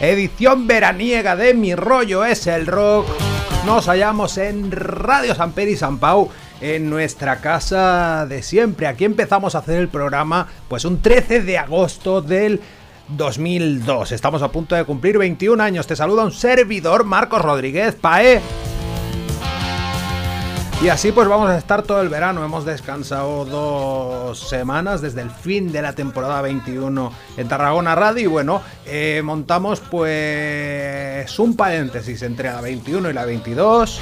edición veraniega de Mi Rollo es el Rock. Nos hallamos en Radio San Pedro y San Pau, en nuestra casa de siempre. Aquí empezamos a hacer el programa, pues un 13 de agosto del 2002. Estamos a punto de cumplir 21 años. Te saluda un servidor, Marcos Rodríguez Pae. Y así pues vamos a estar todo el verano. Hemos descansado dos semanas desde el fin de la temporada 21 en Tarragona Radio. Y bueno, eh, montamos pues un paréntesis entre la 21 y la 22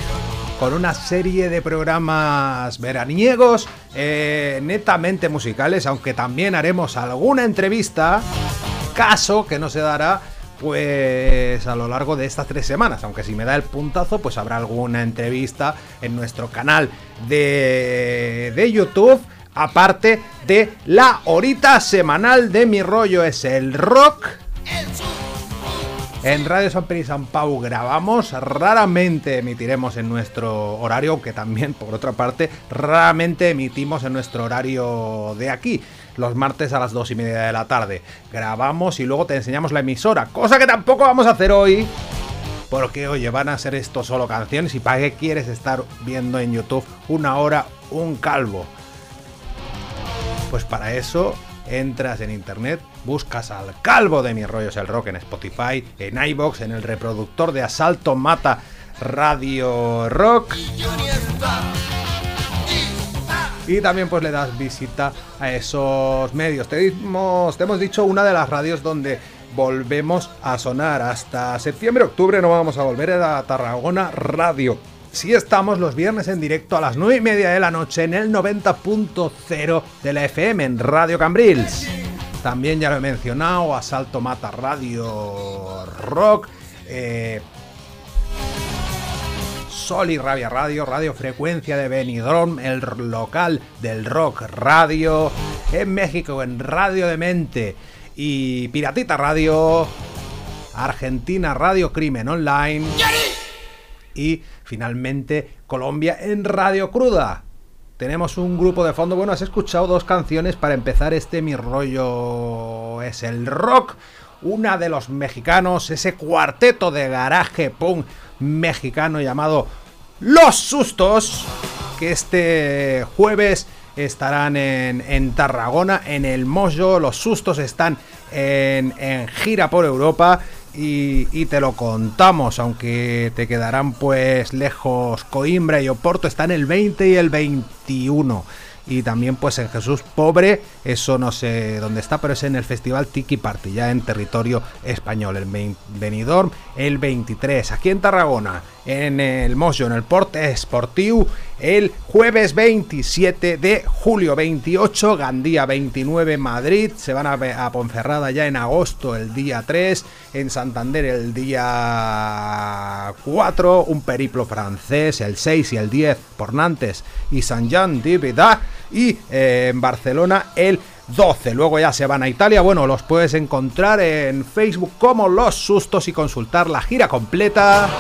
con una serie de programas veraniegos eh, netamente musicales, aunque también haremos alguna entrevista, caso que no se dará pues a lo largo de estas tres semanas. Aunque si me da el puntazo, pues habrá alguna entrevista en nuestro canal de, de YouTube. Aparte de la horita semanal de mi rollo es el rock. En Radio San Pedro y San Pau grabamos, raramente emitiremos en nuestro horario, aunque también, por otra parte, raramente emitimos en nuestro horario de aquí los martes a las 2 y media de la tarde. Grabamos y luego te enseñamos la emisora, cosa que tampoco vamos a hacer hoy. Porque, oye, van a ser esto solo canciones y para qué quieres estar viendo en YouTube una hora un calvo. Pues para eso entras en internet, buscas al calvo de mis rollos el rock en Spotify, en iBox, en el reproductor de Asalto Mata Radio Rock y también pues le das visita a esos medios. Te hemos, te hemos dicho una de las radios donde volvemos a sonar. Hasta septiembre-octubre no vamos a volver a Tarragona Radio. Sí estamos los viernes en directo a las 9 y media de la noche en el 90.0 de la FM en Radio Cambrils. También ya lo he mencionado, Asalto Mata Radio Rock. Eh, Sol y Rabia Radio, Radio Frecuencia de Benidorm, el local del rock radio, en México en Radio de Mente y Piratita Radio, Argentina Radio Crimen Online y finalmente Colombia en Radio Cruda. Tenemos un grupo de fondo, bueno, has escuchado dos canciones para empezar este mi rollo es el rock una de los mexicanos, ese cuarteto de garaje punk mexicano llamado Los Sustos, que este jueves estarán en, Tarragona, en el Mojo. Los Sustos están en, gira por Europa. Y, y, te lo contamos, aunque te quedarán pues lejos Coimbra y Oporto, están el 20 y el 21 y también pues en Jesús Pobre, eso no sé dónde está, pero es en el Festival Tiki Party, ya en territorio español, el Benidorm el 23, aquí en Tarragona, en el Mojo, en el Porte Sportiu, el jueves 27 de julio 28, Gandía 29, Madrid, se van a, a Ponferrada ya en agosto el día 3, en Santander el día 4, un periplo francés el 6 y el 10 por Nantes y San Jean de Vida y eh, en Barcelona el 12. Luego ya se van a Italia. Bueno, los puedes encontrar en Facebook como Los Sustos y consultar la gira completa.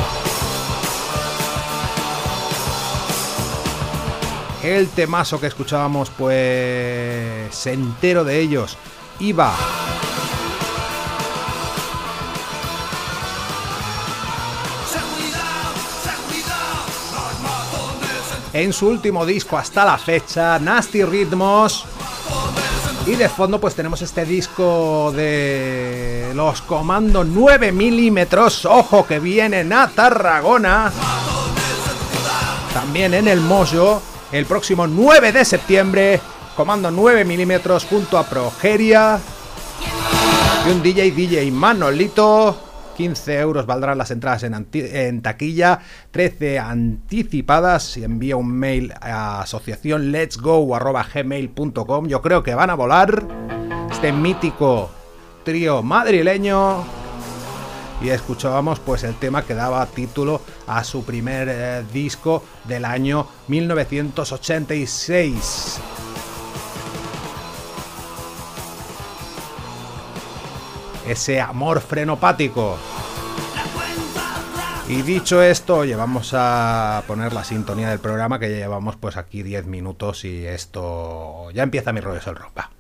El temazo que escuchábamos, pues entero de ellos. Iba en su último disco hasta la fecha, Nasty Ritmos. Y de fondo pues tenemos este disco de los comandos 9 milímetros, ojo que vienen a Tarragona. También en el Mojo, el próximo 9 de septiembre, comando 9 milímetros junto a Progeria. Y un DJ DJ Manolito 15 euros valdrán las entradas en, taquilla, 13 anticipadas. y envía un mail a asociación gmail.com Yo creo que van a volar este mítico trío madrileño. Y escuchábamos pues el tema que daba título a su primer eh, disco del año 1986. ese amor frenopático. Y dicho esto, llevamos a poner la sintonía del programa que ya llevamos pues aquí 10 minutos y esto ya empieza mi rollo el ropa.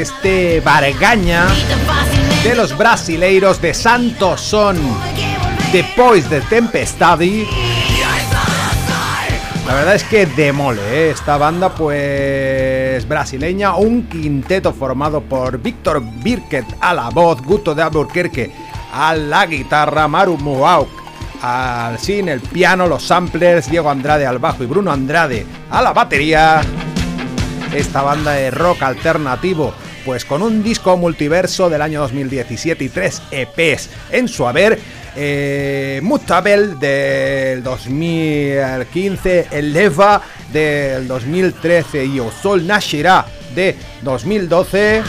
Este Bargaña de los brasileiros de Santos son The Poise de Tempestadi. La verdad es que demole ¿eh? esta banda pues brasileña, un quinteto formado por Víctor Birket a la voz, Guto de Albuquerque a la guitarra, Maru Muauk al sin el piano, los samplers, Diego Andrade al bajo y Bruno Andrade a la batería esta banda de rock alternativo, pues con un disco multiverso del año 2017 y tres EPs en su haber. Eh, del 2015, El Leva del 2013 y Osol Nashira de 2012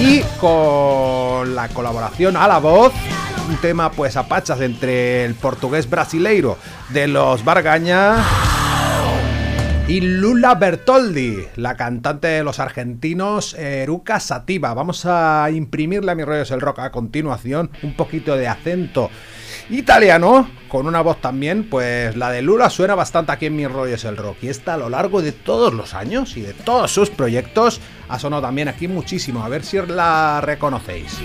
y con la colaboración a la voz un tema pues a pachas entre el portugués brasileiro de los Bargaña y Lula Bertoldi, la cantante de los argentinos Eruca Sativa. Vamos a imprimirle a mi rollo el rock a continuación un poquito de acento italiano, con una voz también, pues la de Lula suena bastante aquí en mi rollo es el rock. Y esta a lo largo de todos los años y de todos sus proyectos ha sonado también aquí muchísimo. A ver si la reconocéis.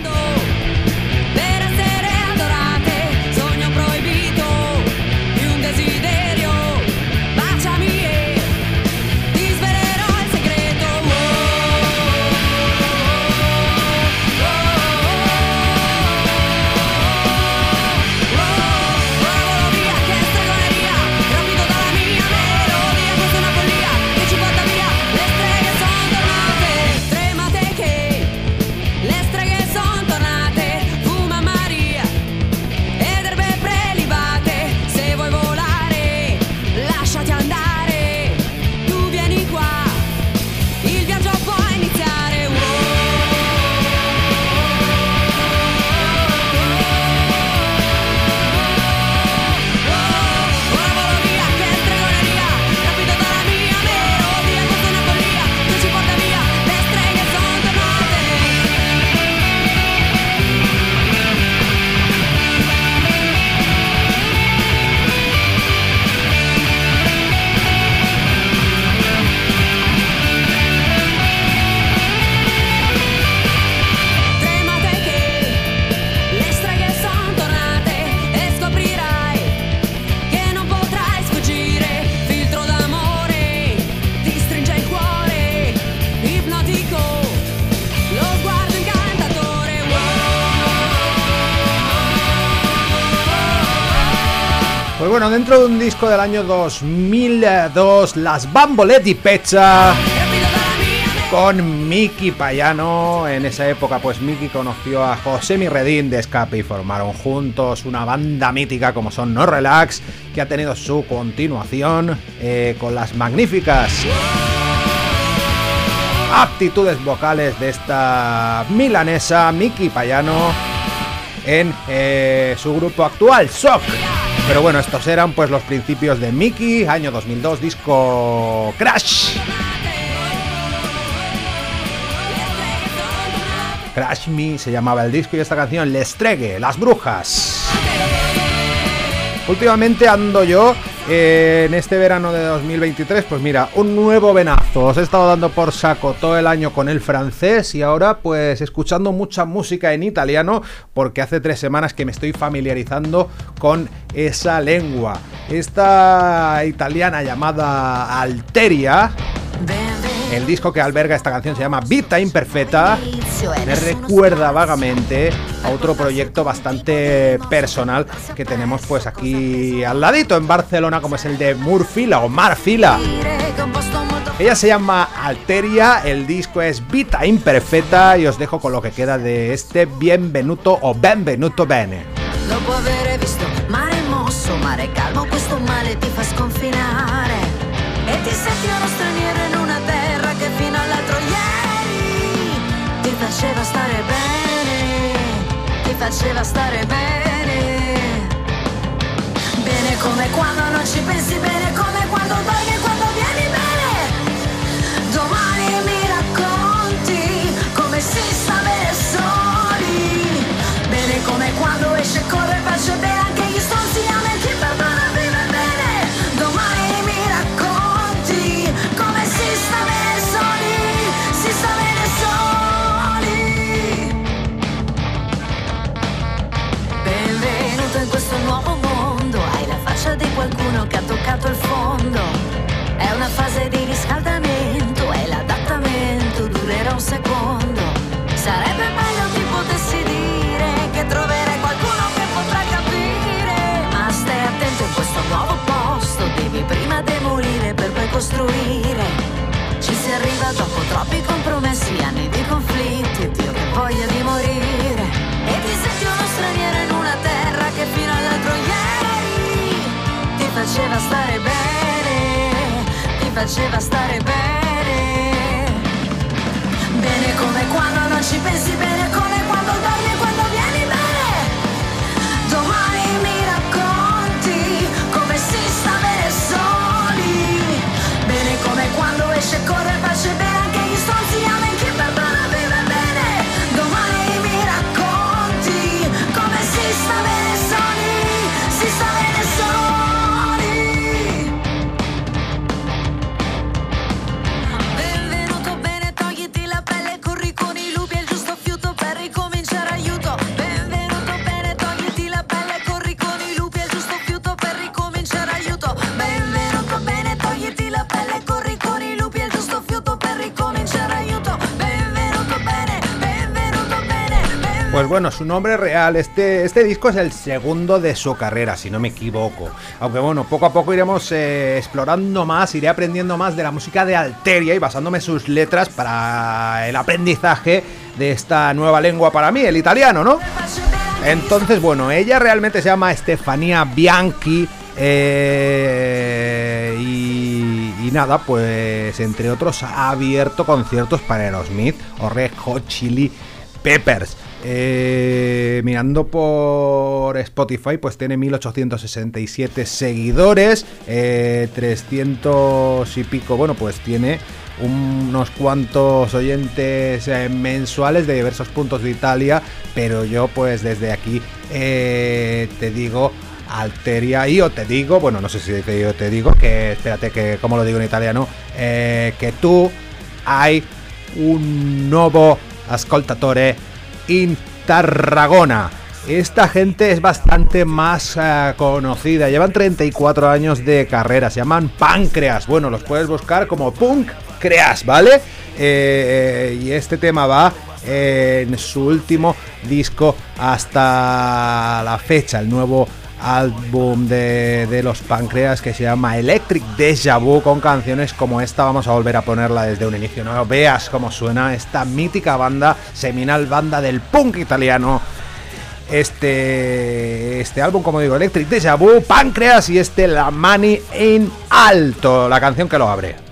Dentro de un disco del año 2002, las Bamboletti Pezza con Miki Payano. En esa época, pues Miki conoció a José Mirredín de Escape y formaron juntos una banda mítica como son No Relax, que ha tenido su continuación eh, con las magníficas aptitudes vocales de esta milanesa Miki Payano en eh, su grupo actual, Shock. Pero bueno, estos eran pues los principios de Mickey, año 2002, disco Crash. Crash Me se llamaba el disco y esta canción Les Tregue, Las Brujas. Últimamente ando yo en este verano de 2023, pues mira, un nuevo venazo. Os he estado dando por saco todo el año con el francés y ahora pues escuchando mucha música en italiano porque hace tres semanas que me estoy familiarizando con esa lengua. Esta italiana llamada Alteria el disco que alberga esta canción se llama Vita Imperfecta. Me recuerda vagamente a otro proyecto bastante personal que tenemos pues aquí al ladito en Barcelona como es el de Murfila o Marfila. Ella se llama Alteria, el disco es Vita Imperfecta y os dejo con lo que queda de este Bienvenuto o Benvenuto Bene. visto mare mare calmo, questo ti fa sconfinare e ti senti uno ti faceva stare bene. Bene come quando non ci pensi bene, come quando dormi di riscaldamento e l'adattamento durerà un secondo. Sarebbe meglio ti potessi dire che troverai qualcuno che potrà capire. Ma stai attento in questo nuovo posto, devi prima demolire per poi costruire. Ci si arriva dopo troppi compromessi, anni di conflitti, Dio che voglia di morire. E ti senti uno straniero in una terra che fino all'altro ieri ti faceva stare bene, faceva stare bene. Bene come quando non ci pensi bene, come bueno, su nombre real, este, este disco es el segundo de su carrera, si no me equivoco. Aunque bueno, poco a poco iremos eh, explorando más, iré aprendiendo más de la música de Alteria y basándome sus letras para el aprendizaje de esta nueva lengua para mí, el italiano, ¿no? Entonces, bueno, ella realmente se llama Stefania Bianchi. eh, y, y nada, pues entre otros ha abierto conciertos para Aerosmith o Red Hot Chili Peppers. Eh, mirando por Spotify, pues tiene 1867 seguidores, eh, 300 y pico, bueno, pues tiene unos cuantos oyentes eh, mensuales de diversos puntos de Italia, pero yo pues desde aquí eh, te digo Alteria io te digo, bueno no sé si te, te digo, que espérate que como lo digo en italiano, eh, que tú hay un nuevo ascoltatore in Tarragona. Esta gente es bastante más eh, conocida, llevan 34 años de carrera, se llaman Páncreas. Bueno, los puedes buscar como Punk Creas, ¿vale? Eh, y este tema va en su último disco hasta la fecha, el nuevo álbum de, de, los páncreas que se llama Electric Deja Vu con canciones como esta. Vamos a volver a ponerla desde un inicio. No veas cómo suena esta mítica banda, seminal banda del punk italiano. Este, este álbum, como digo, Electric Deja Vu, Páncreas y este La Money in Alto, la canción que lo abre.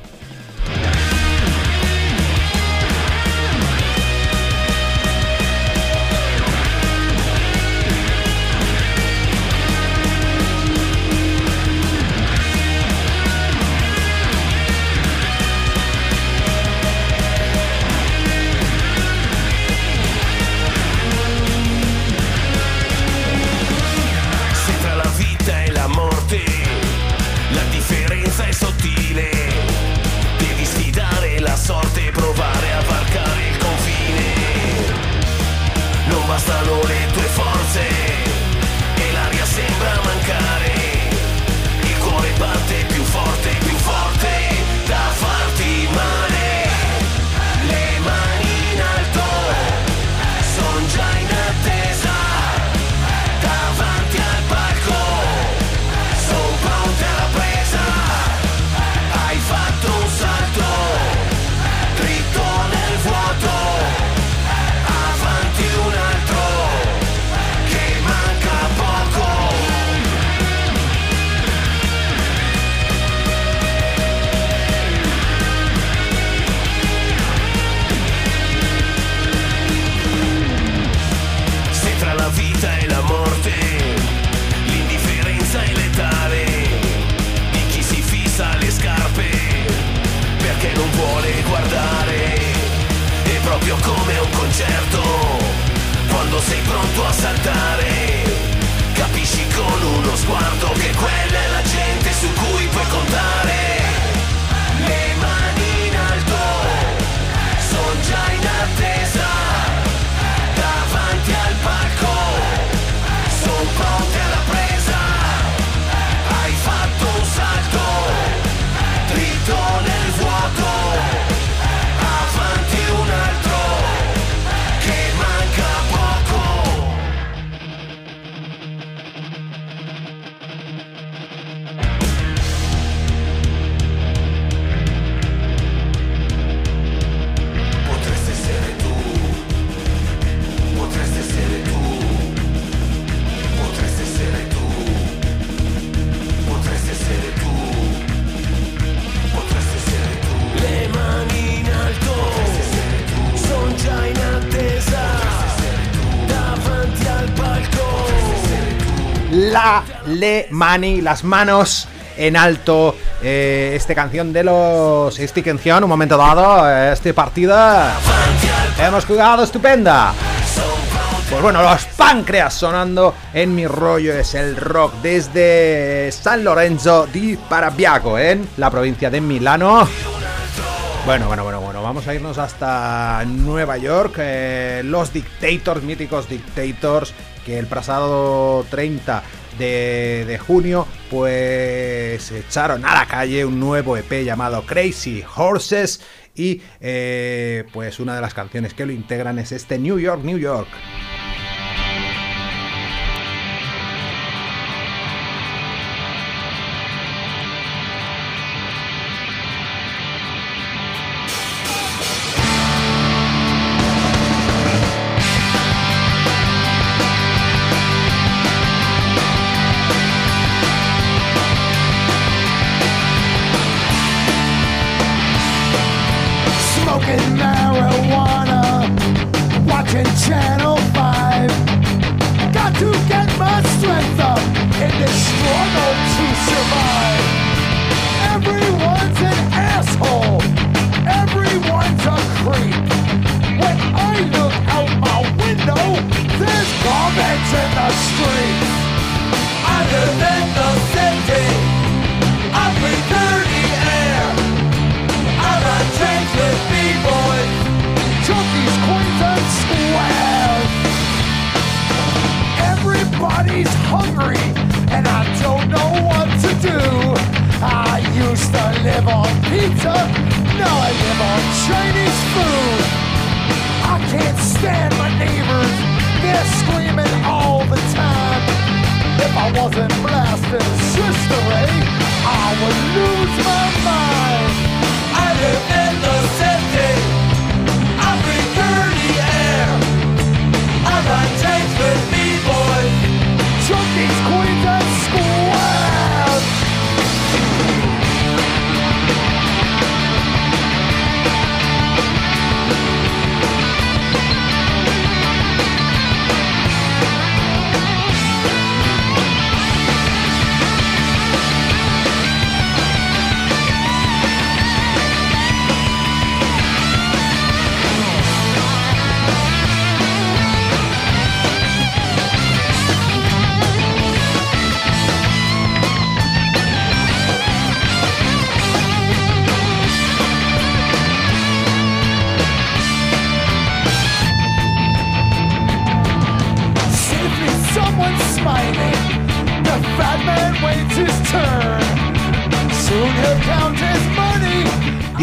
Le Money, las manos en alto. Eh, esta canción de los esta canción, un momento dado, esta partida hemos jugado estupenda. Pues bueno, los páncreas sonando en mi rollo es el rock desde San Lorenzo di Parabiago, en la provincia de Milano. Bueno, bueno, bueno, bueno, vamos a irnos hasta Nueva York. Eh, los Dictators, míticos Dictators, que el pasado 30 de, junio, pues echaron a la calle un nuevo EP llamado Crazy Horses y eh, pues una de las canciones que lo integran es este New York, New York.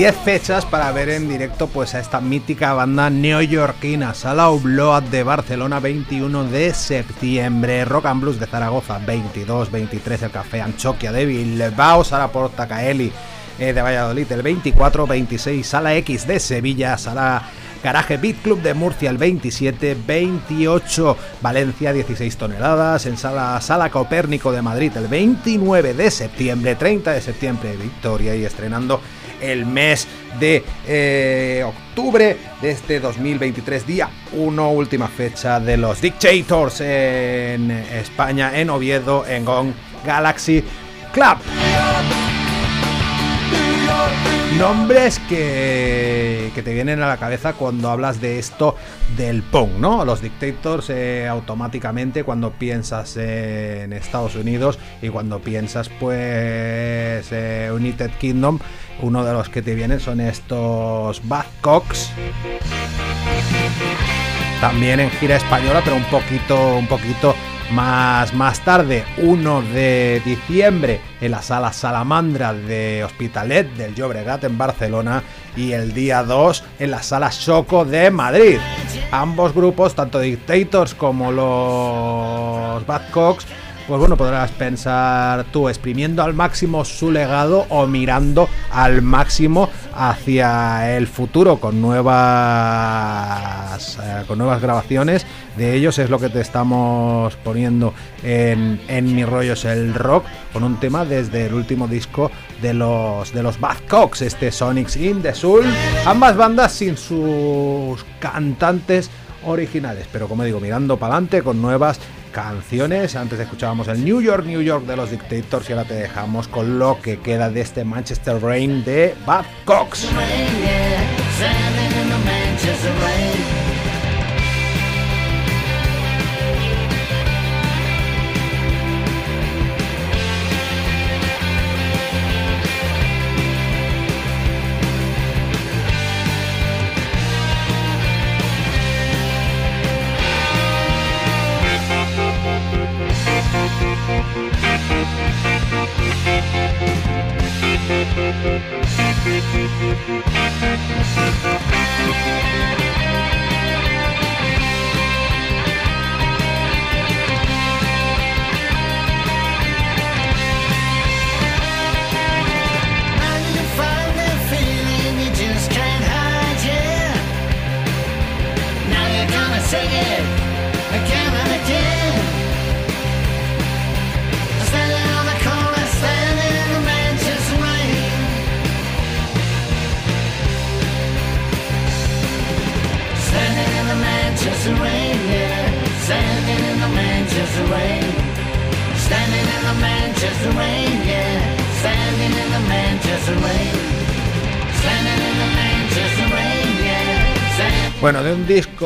10 fechas para ver en directo pues a esta mítica banda neoyorquina Sala Obloat de Barcelona 21 de septiembre Rock and Blues de Zaragoza 22, 23 el Café Anchoquia de Bilbao Sala Porta Caeli eh, de Valladolid el 24, 26 Sala X de Sevilla Sala Garaje Beat Club de Murcia el 27, 28 Valencia 16 toneladas, en Sala, Sala Copérnico de Madrid el 29 de septiembre, 30 de septiembre Victoria y estrenando el mes de eh, octubre de este 2023, día 1, última fecha de los Dictators en España, en Oviedo, en Gong Galaxy Club. Nombres que, que te vienen a la cabeza cuando hablas de esto del punk, ¿no? Los Dictators eh, automáticamente cuando piensas en Estados Unidos y cuando piensas pues eh, United Kingdom, uno de los que te vienen son estos Badcocks. También en gira española, pero un poquito, un poquito más, más tarde, 1 de diciembre, en la sala Salamandra de Hospitalet del Llobregat en Barcelona y el día 2 en la sala Choco de Madrid. Ambos grupos, tanto Dictators como los Badcocks, pues bueno, podrás pensar tú exprimiendo al máximo su legado o mirando al máximo hacia el futuro con nuevas con nuevas grabaciones de ellos es lo que te estamos poniendo en, en Mi Rollo es el Rock con un tema desde el último disco de los de los Badcocks, este Sonics in the Soul, ambas bandas sin sus cantantes originales, pero como digo, mirando para adelante con nuevas canciones. Antes escuchábamos el New York, New York de los Dictators y ahora te dejamos con lo que queda de este Manchester Rain de Bad Cox.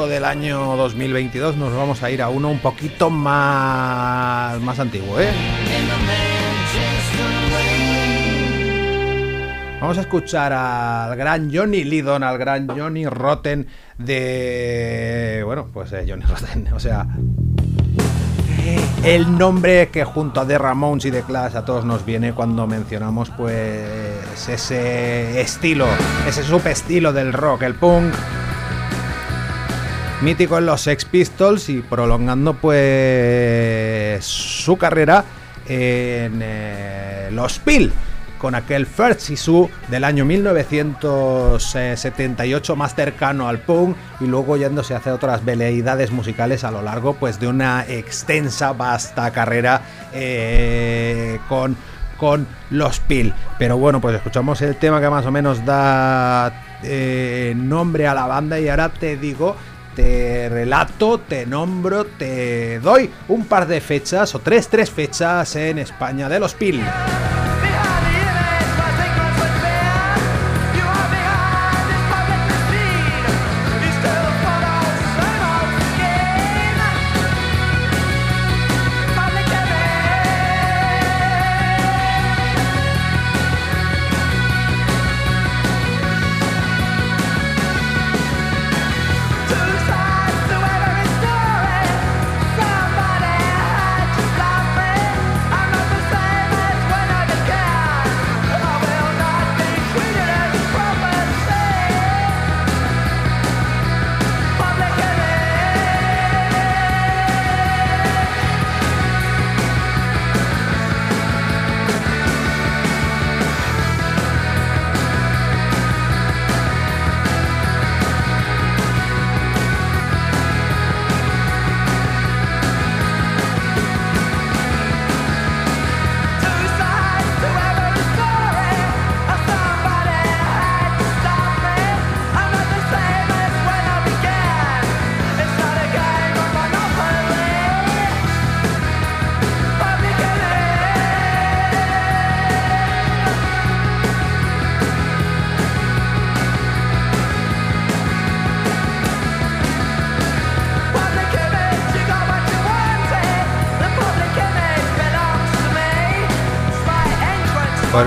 Del año 2022 nos vamos a ir a uno un poquito más, más antiguo, ¿eh? Vamos a escuchar al gran Johnny Lydon, al gran Johnny Rotten de... Bueno, pues eh, Johnny Rotten, o sea... El nombre que junto a The Ramones y The Clash a todos nos viene cuando mencionamos pues ese estilo, ese subestilo del rock, el punk, mítico en los Sex Pistols y prolongando pues su carrera en eh, Los Pil con aquel First Sisu del año 1978 más cercano al punk y luego yéndose hacia otras veleidades musicales a lo largo pues de una extensa vasta carrera eh, con con los Pil. Pero bueno pues escuchamos el tema que más o menos da eh, nombre a la banda y ahora te digo te relato, te nombro, te doy un par de fechas o tres, tres fechas en España de los Pil.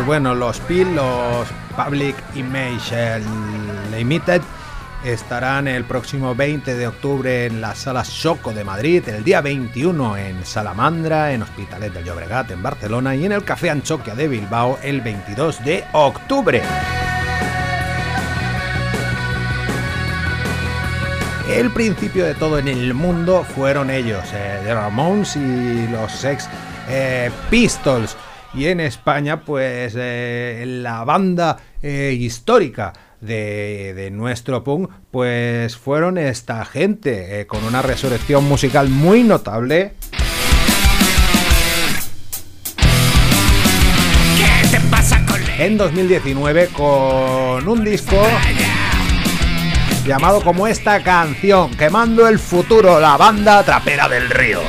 Bueno, los PIL, los Public Image Limited, estarán el próximo 20 de octubre en la Sala Choco de Madrid, el día 21 en Salamandra, en Hospitalet del Llobregat, en Barcelona, y en el Café Anchoquia de Bilbao el 22 de octubre. El principio de todo en el mundo fueron ellos, eh, The Ramones y los Sex eh, Pistols y en España pues eh, la banda eh, histórica de, de, nuestro punk pues fueron esta gente eh, con una resurrección musical muy notable en 2019 con un disco llamado como esta canción Quemando el futuro, la banda trapera del río.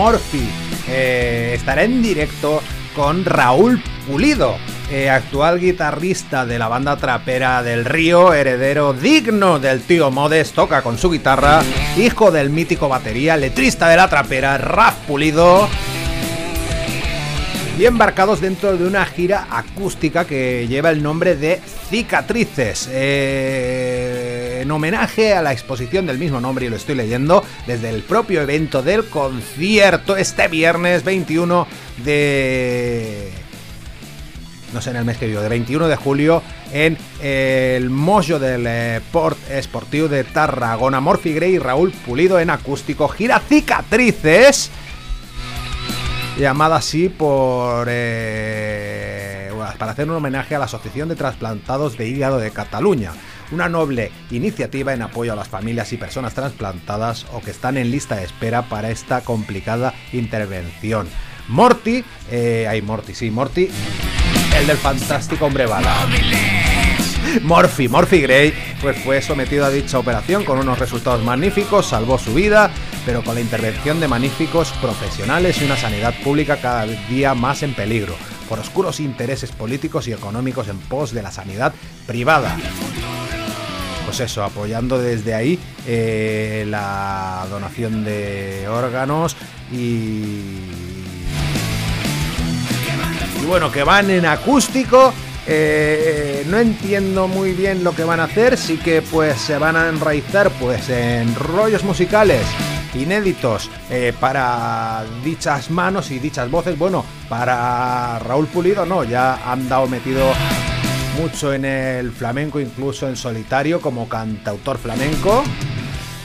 Morphy eh, estará en directo con Raúl Pulido, eh, actual guitarrista de la banda trapera del Río, heredero digno del tío Modes, toca con su guitarra, hijo del mítico batería, letrista de la trapera, Raf Pulido. Y embarcados dentro de una gira acústica que lleva el nombre de Cicatrices. Eh, en homenaje a la exposición del mismo nombre, y lo estoy leyendo, desde el propio evento del concierto este viernes 21 de no sé en el mes que vivo, de 21 de julio en el Mojo del Port Esportivo de Tarragona. Morphy Gray y Raúl Pulido en acústico. Gira cicatrices. Llamada así por. eh, para hacer un homenaje a la Asociación de Trasplantados de Hígado de Cataluña. Una noble iniciativa en apoyo a las familias y personas trasplantadas o que están en lista de espera para esta complicada intervención. Morty, eh, Morty, sí, Morty, el del fantástico hombre bala. Morphy, Morphy Gray, pues fue sometido a dicha operación con unos resultados magníficos, salvó su vida, pero con la intervención de magníficos profesionales y una sanidad pública cada día más en peligro, por oscuros intereses políticos y económicos en pos de la sanidad privada. Pues eso, apoyando desde ahí eh, la donación de órganos y bueno, que van en acústico. eh, no entiendo muy bien lo que van a hacer, sí que pues se van a enraizar pues en rollos musicales inéditos eh, para dichas manos y dichas voces. Bueno, para Raúl Pulido no, ya han dado metido mucho en el flamenco, incluso en solitario como cantautor flamenco.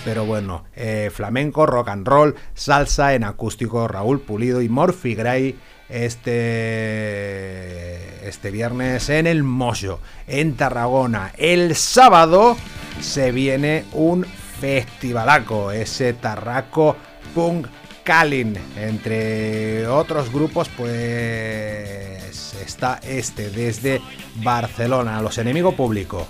Pero bueno, eh, flamenco, rock and roll, salsa en acústico, Raúl Pulido y Morphy Gray este, este viernes en el Moyo, en Tarragona. El sábado se viene un festivalaco, ese Tarraco Punk Kalin. Entre otros grupos, pues está este desde Barcelona, los enemigos público.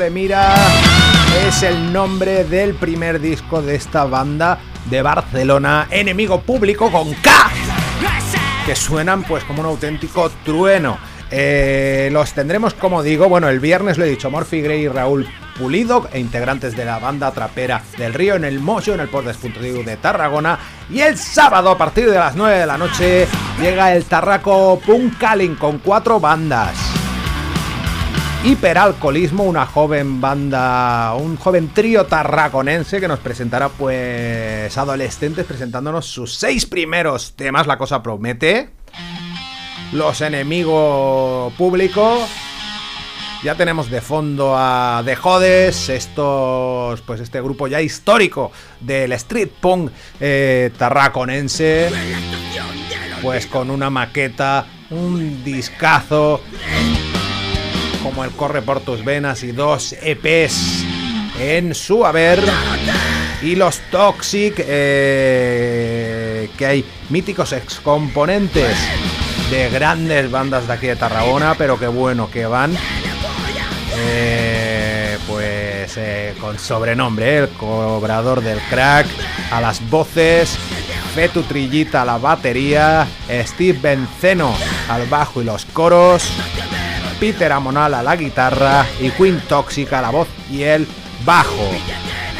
De mira es el nombre del primer disco de esta banda de Barcelona, Enemigo Público con K, que suenan pues como un auténtico trueno. Eh, los tendremos, como digo, bueno, el viernes lo he dicho, Morphy Gray y Raúl Pulido, e integrantes de la banda trapera del Río en el Mocho, en el Port Despuntivo de Tarragona. Y el sábado, a partir de las 9 de la noche, llega el Tarraco Punk Calling con cuatro bandas. Hiperalcoholismo, una joven banda, un joven trío tarraconense que nos presentará pues adolescentes presentándonos sus seis primeros temas, la cosa promete. Los enemigos públicos. Ya tenemos de fondo a The Jodes, estos, pues este grupo ya histórico del street punk eh, tarraconense, pues con una maqueta, un discazo, como el Corre por tus venas y dos EPs en su haber. y los Toxic, eh, que hay míticos excomponentes de grandes bandas de aquí de Tarragona, pero que bueno, que van eh, pues eh, con sobrenombre, el cobrador del crack, a las voces, Fetu Trillita a la batería, Steve Benceno al bajo y los coros, Peter Amonal a la guitarra y Queen Toxic a la voz y el bajo.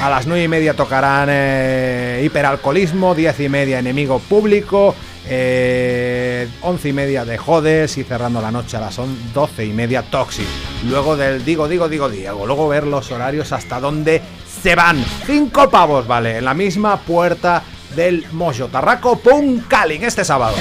A las 9 y media tocarán eh, Hiperalcoholismo, 10 y media Enemigo Público, eh, 11 y media de Jodes y cerrando la noche a las 12 y media Toxic. Luego del Digo, Digo, Digo, Diego. Luego ver los horarios hasta dónde se van. 5 pavos, vale, en la misma puerta del Mojo Tarraco Puncaling este sábado.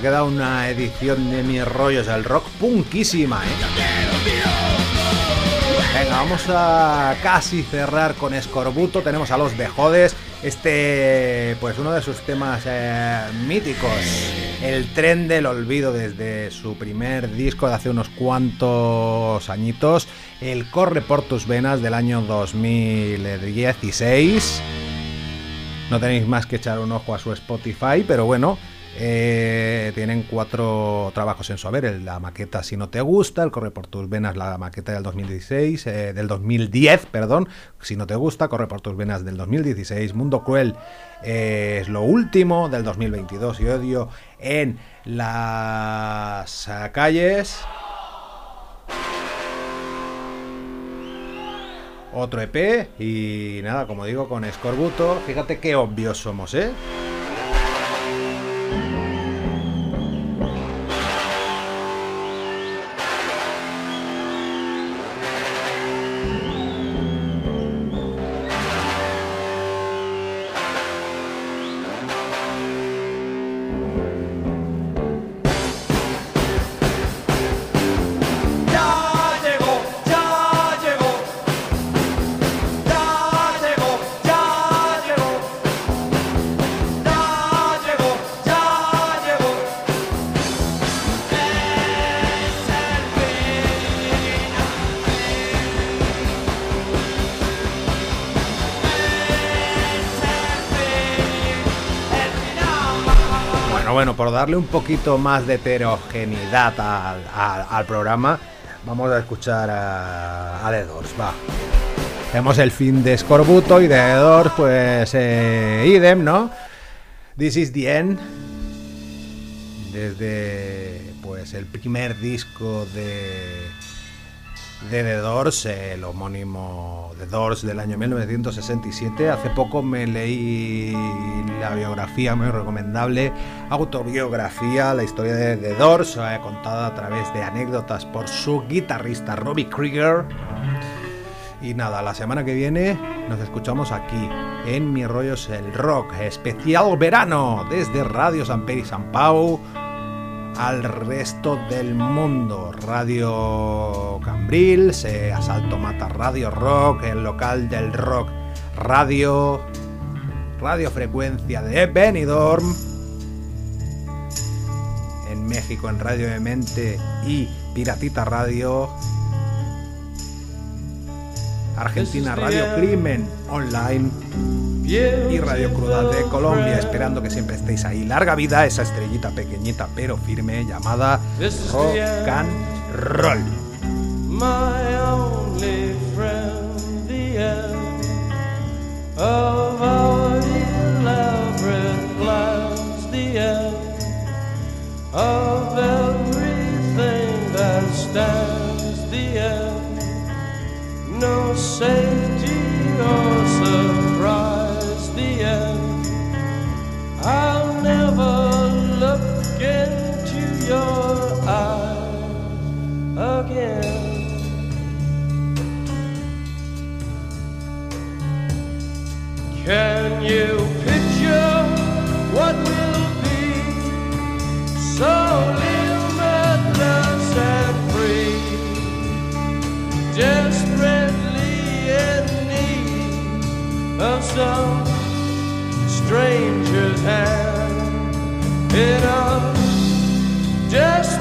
Ha quedado una edición de mis rollos del rock punkísima, ¿eh? Venga, vamos a casi cerrar con Escorbuto. Tenemos a los Bejodes. Este, pues uno de sus temas eh, míticos. El tren del olvido desde su primer disco de hace unos cuantos añitos. El Corre por tus venas del año 2016. No tenéis más que echar un ojo a su Spotify, pero bueno, eh, tienen cuatro trabajos en su haber. el- La maqueta Si no te gusta, el Corre por tus venas, la maqueta del 2016, eh, del 2010, perdón. Si no te gusta, Corre por tus venas del 2016. Mundo Cruel eh, es lo último del 2022 y odio en las calles. Otro EP y nada, como digo, con Escorbuto. Fíjate qué obvios somos, ¿eh? Un poquito más de heterogeneidad al, al- al programa, vamos a escuchar a, a The Doors, va. Tenemos el fin de Scorbuto y de The Doors, pues eh, idem, ¿no? This is the end. Desde pues el primer disco de, de The Doors, el homónimo The Doors del año 1967. Hace poco me leí la biografía muy recomendable, autobiografía, la historia de The Doors, eh, contada a través de anécdotas por su guitarrista Robbie Krieger. Y nada, la semana que viene nos escuchamos aquí en Mi Rollos el Rock, especial verano desde Radio San Peri San Pau al resto del mundo. Radio Cambril, se Asalto Mata Radio Rock, el local del rock Radio, Radio Frecuencia de Benidorm. En México en Radio de Mente y Piratita Radio. Argentina Radio Crimen Online y Radio Cruda de Colombia, esperando que siempre estéis ahí. Larga vida esa estrellita pequeñita pero firme llamada Rock and Roll. my only friend, the end of our elaborate plans, the end of everything that stands, the end, no safety or surprise, the end. I'll never look into your eyes again. Can you picture what will be so limitless and some stranger's hand in a desperate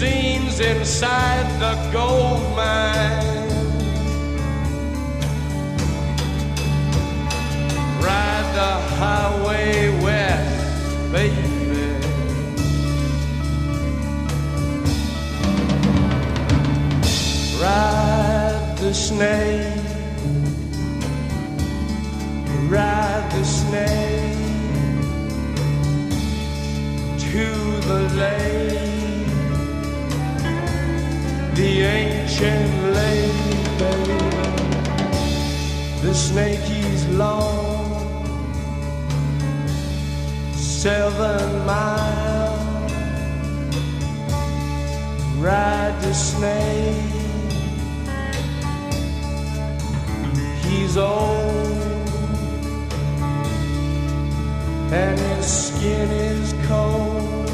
scenes inside the gold mine. Ride the highway west, baby. Ride the snake, ride the snake to the lake, the ancient baby. The snake is long, seven miles. Ride the snake. He's old, and his skin is cold.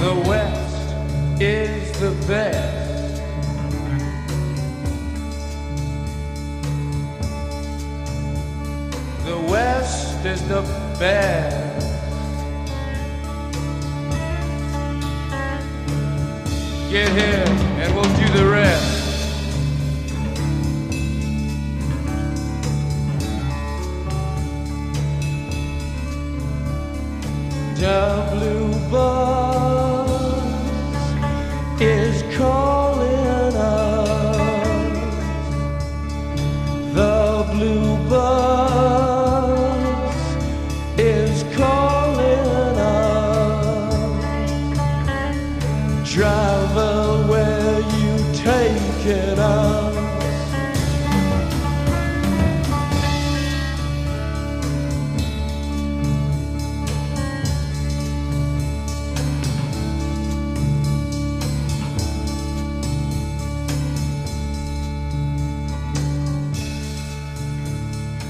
The West is the best. The West is the best. Get here and we'll do the rest. The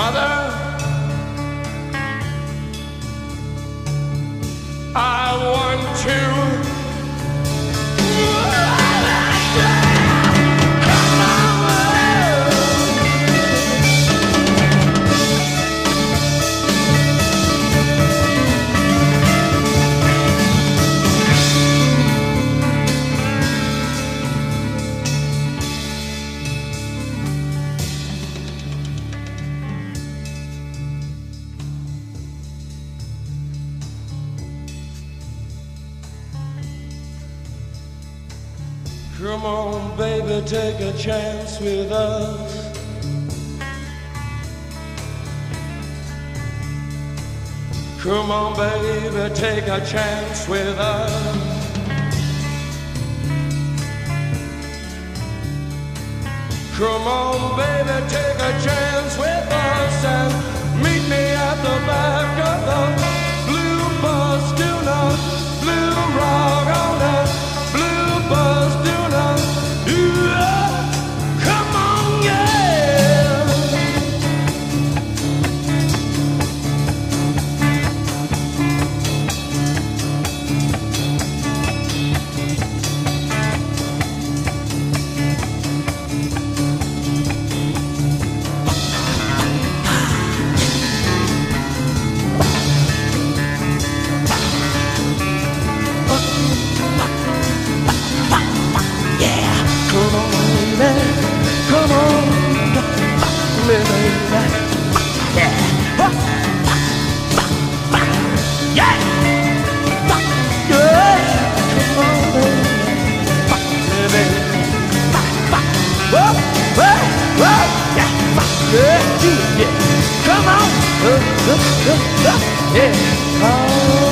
Mother, Come on, baby, take a chance with us. Come on, baby, take a chance with us. Come on, baby, take a chance with us and meet me at the back of the blue bus. Do not blue rock on that yeah. Oh.